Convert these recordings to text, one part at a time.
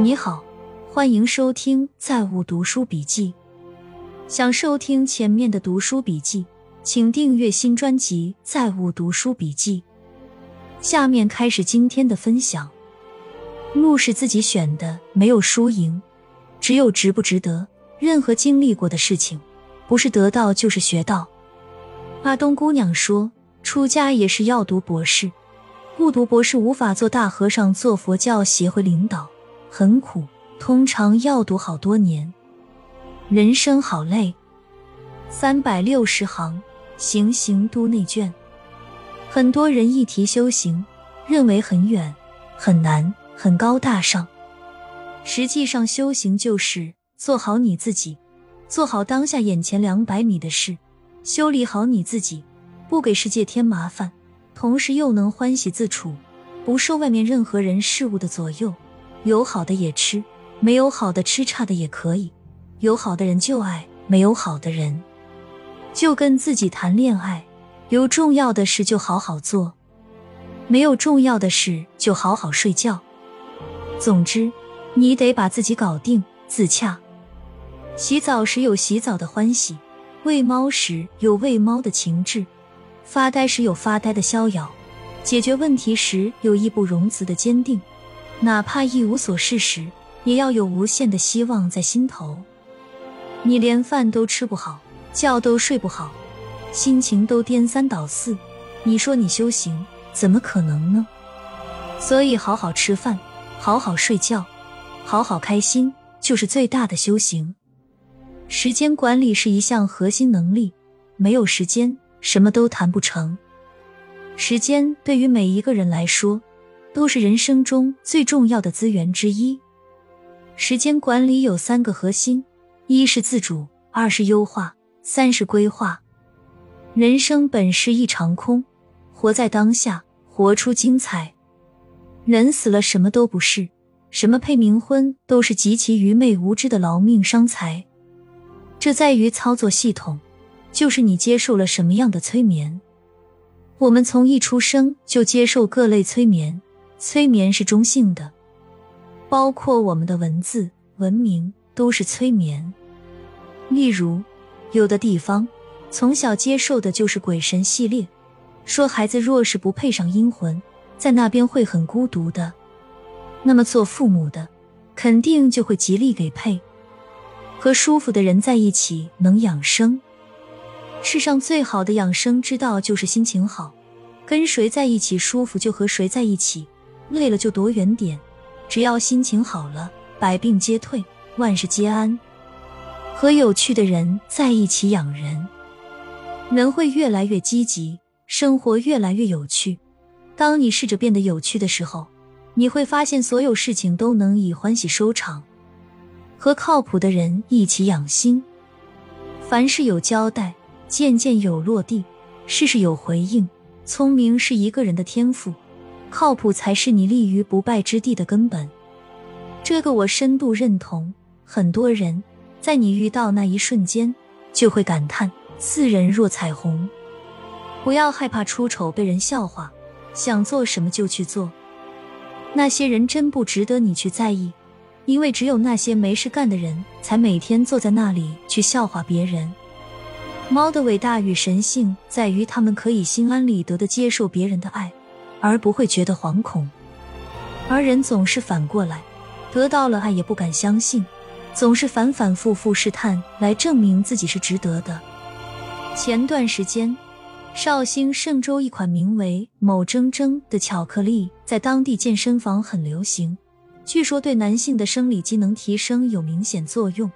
你好，欢迎收听《在物读书笔记》。想收听前面的读书笔记，请订阅新专辑《在物读书笔记》。下面开始今天的分享。路是自己选的，没有输赢，只有值不值得。任何经历过的事情，不是得到就是学到。阿东姑娘说，出家也是要读博士，不读博士无法做大和尚，做佛教协会领导。很苦，通常要读好多年，人生好累。三百六十行，行行都内卷。很多人一提修行，认为很远、很难、很高大上。实际上，修行就是做好你自己，做好当下眼前两百米的事，修理好你自己，不给世界添麻烦，同时又能欢喜自处，不受外面任何人事物的左右。有好的也吃，没有好的吃差的也可以。有好的人就爱，没有好的人就跟自己谈恋爱。有重要的事就好好做，没有重要的事就好好睡觉。总之，你得把自己搞定，自洽。洗澡时有洗澡的欢喜，喂猫时有喂猫的情致，发呆时有发呆的逍遥，解决问题时有义不容辞的坚定。哪怕一无所事时，也要有无限的希望在心头。你连饭都吃不好，觉都睡不好，心情都颠三倒四，你说你修行怎么可能呢？所以，好好吃饭，好好睡觉，好好开心，就是最大的修行。时间管理是一项核心能力，没有时间，什么都谈不成。时间对于每一个人来说。都是人生中最重要的资源之一。时间管理有三个核心：一是自主，二是优化，三是规划。人生本是一场空，活在当下，活出精彩。人死了，什么都不是，什么配冥婚都是极其愚昧无知的劳命伤财。这在于操作系统，就是你接受了什么样的催眠。我们从一出生就接受各类催眠。催眠是中性的，包括我们的文字、文明都是催眠。例如，有的地方从小接受的就是鬼神系列，说孩子若是不配上阴魂，在那边会很孤独的。那么做父母的肯定就会极力给配，和舒服的人在一起能养生。世上最好的养生之道就是心情好，跟谁在一起舒服就和谁在一起。累了就躲远点，只要心情好了，百病皆退，万事皆安。和有趣的人在一起养人，人会越来越积极，生活越来越有趣。当你试着变得有趣的时候，你会发现所有事情都能以欢喜收场。和靠谱的人一起养心，凡事有交代，件件有落地，事事有回应。聪明是一个人的天赋。靠谱才是你立于不败之地的根本，这个我深度认同。很多人在你遇到那一瞬间，就会感叹似人若彩虹。不要害怕出丑被人笑话，想做什么就去做。那些人真不值得你去在意，因为只有那些没事干的人，才每天坐在那里去笑话别人。猫的伟大与神性在于，它们可以心安理得的接受别人的爱。而不会觉得惶恐，而人总是反过来，得到了爱也不敢相信，总是反反复复试探来证明自己是值得的。前段时间，绍兴嵊州一款名为“某铮铮”的巧克力在当地健身房很流行，据说对男性的生理机能提升有明显作用，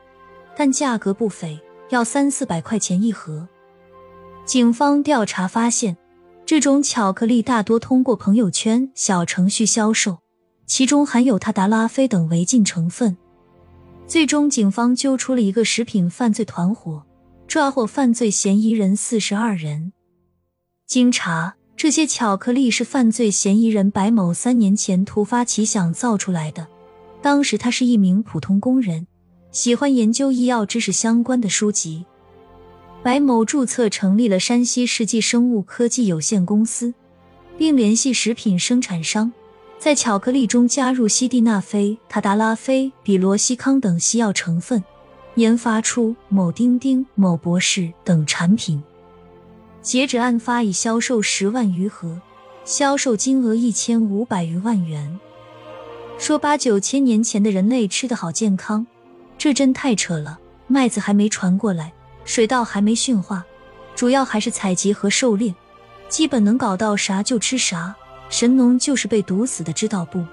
但价格不菲，要三四百块钱一盒。警方调查发现。这种巧克力大多通过朋友圈小程序销售，其中含有他达拉非等违禁成分。最终，警方揪出了一个食品犯罪团伙，抓获犯罪嫌疑人四十二人。经查，这些巧克力是犯罪嫌疑人白某三年前突发奇想造出来的。当时他是一名普通工人，喜欢研究医药知识相关的书籍。白某注册成立了山西世纪生物科技有限公司，并联系食品生产商，在巧克力中加入西地那非、他达拉非、比罗西康等西药成分，研发出某丁丁、某博士等产品。截止案发已销售十万余盒，销售金额一千五百余万元。说八九千年前的人类吃得好健康，这真太扯了。麦子还没传过来，水稻还没驯化，主要还是采集和狩猎，基本能搞到啥就吃啥。神农就是被毒死的，知道不？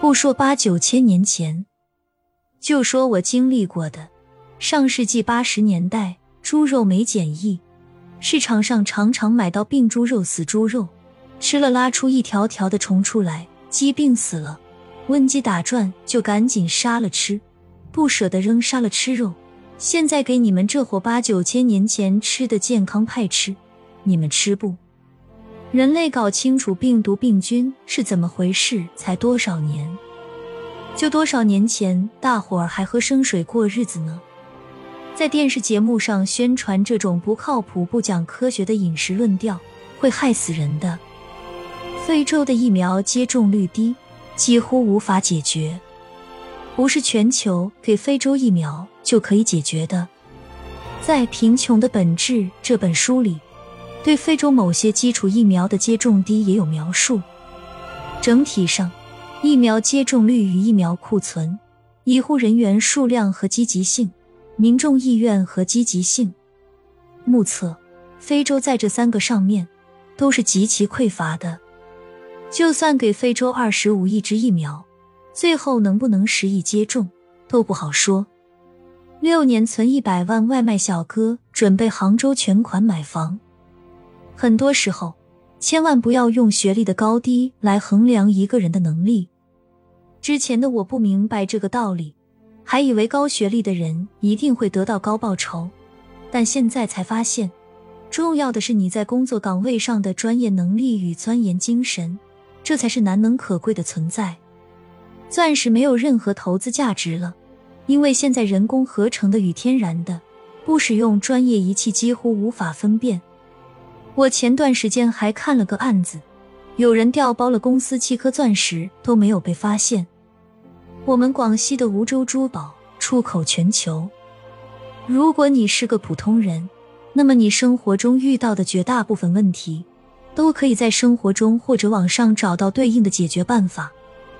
不说八九千年前，就说我经历过的，上世纪八十年代，猪肉没检疫，市场上常常买到病猪肉、死猪肉，吃了拉出一条条的虫出来，鸡病死了，瘟鸡打转，就赶紧杀了吃，不舍得扔，杀了吃肉。现在给你们这伙八九千年前吃的健康派吃，你们吃不？人类搞清楚病毒病菌是怎么回事，才多少年？就多少年前，大伙儿还喝生水过日子呢？在电视节目上宣传这种不靠谱、不讲科学的饮食论调，会害死人的。非洲的疫苗接种率低，几乎无法解决。不是全球给非洲疫苗就可以解决的。在《贫穷的本质》这本书里。对非洲某些基础疫苗的接种低也有描述。整体上，疫苗接种率与疫苗库存、医护人员数量和积极性、民众意愿和积极性，目测非洲在这三个上面都是极其匮乏的。就算给非洲二十五亿支疫苗，最后能不能十亿接种都不好说。六年存一百万，外卖小哥准备杭州全款买房。很多时候，千万不要用学历的高低来衡量一个人的能力。之前的我不明白这个道理，还以为高学历的人一定会得到高报酬，但现在才发现，重要的是你在工作岗位上的专业能力与钻研精神，这才是难能可贵的存在。钻石没有任何投资价值了，因为现在人工合成的与天然的，不使用专业仪器几乎无法分辨。我前段时间还看了个案子，有人调包了公司七颗钻石都没有被发现。我们广西的梧州珠宝出口全球。如果你是个普通人，那么你生活中遇到的绝大部分问题，都可以在生活中或者网上找到对应的解决办法，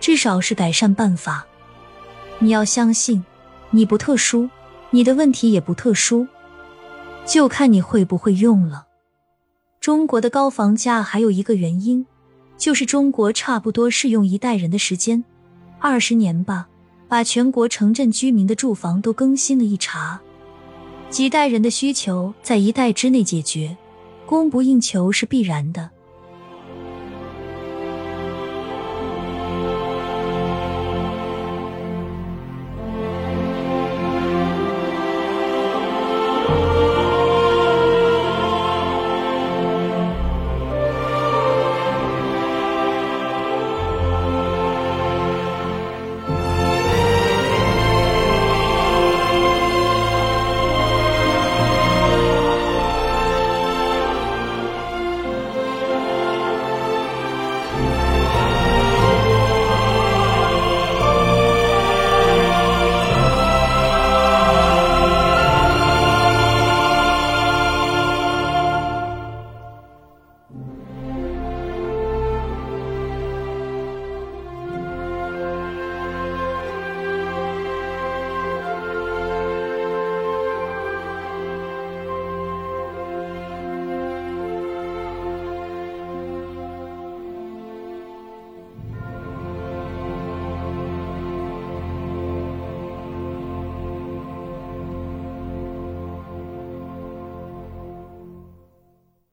至少是改善办法。你要相信，你不特殊，你的问题也不特殊，就看你会不会用了。中国的高房价还有一个原因，就是中国差不多是用一代人的时间，二十年吧，把全国城镇居民的住房都更新了一茬。几代人的需求在一代之内解决，供不应求是必然的。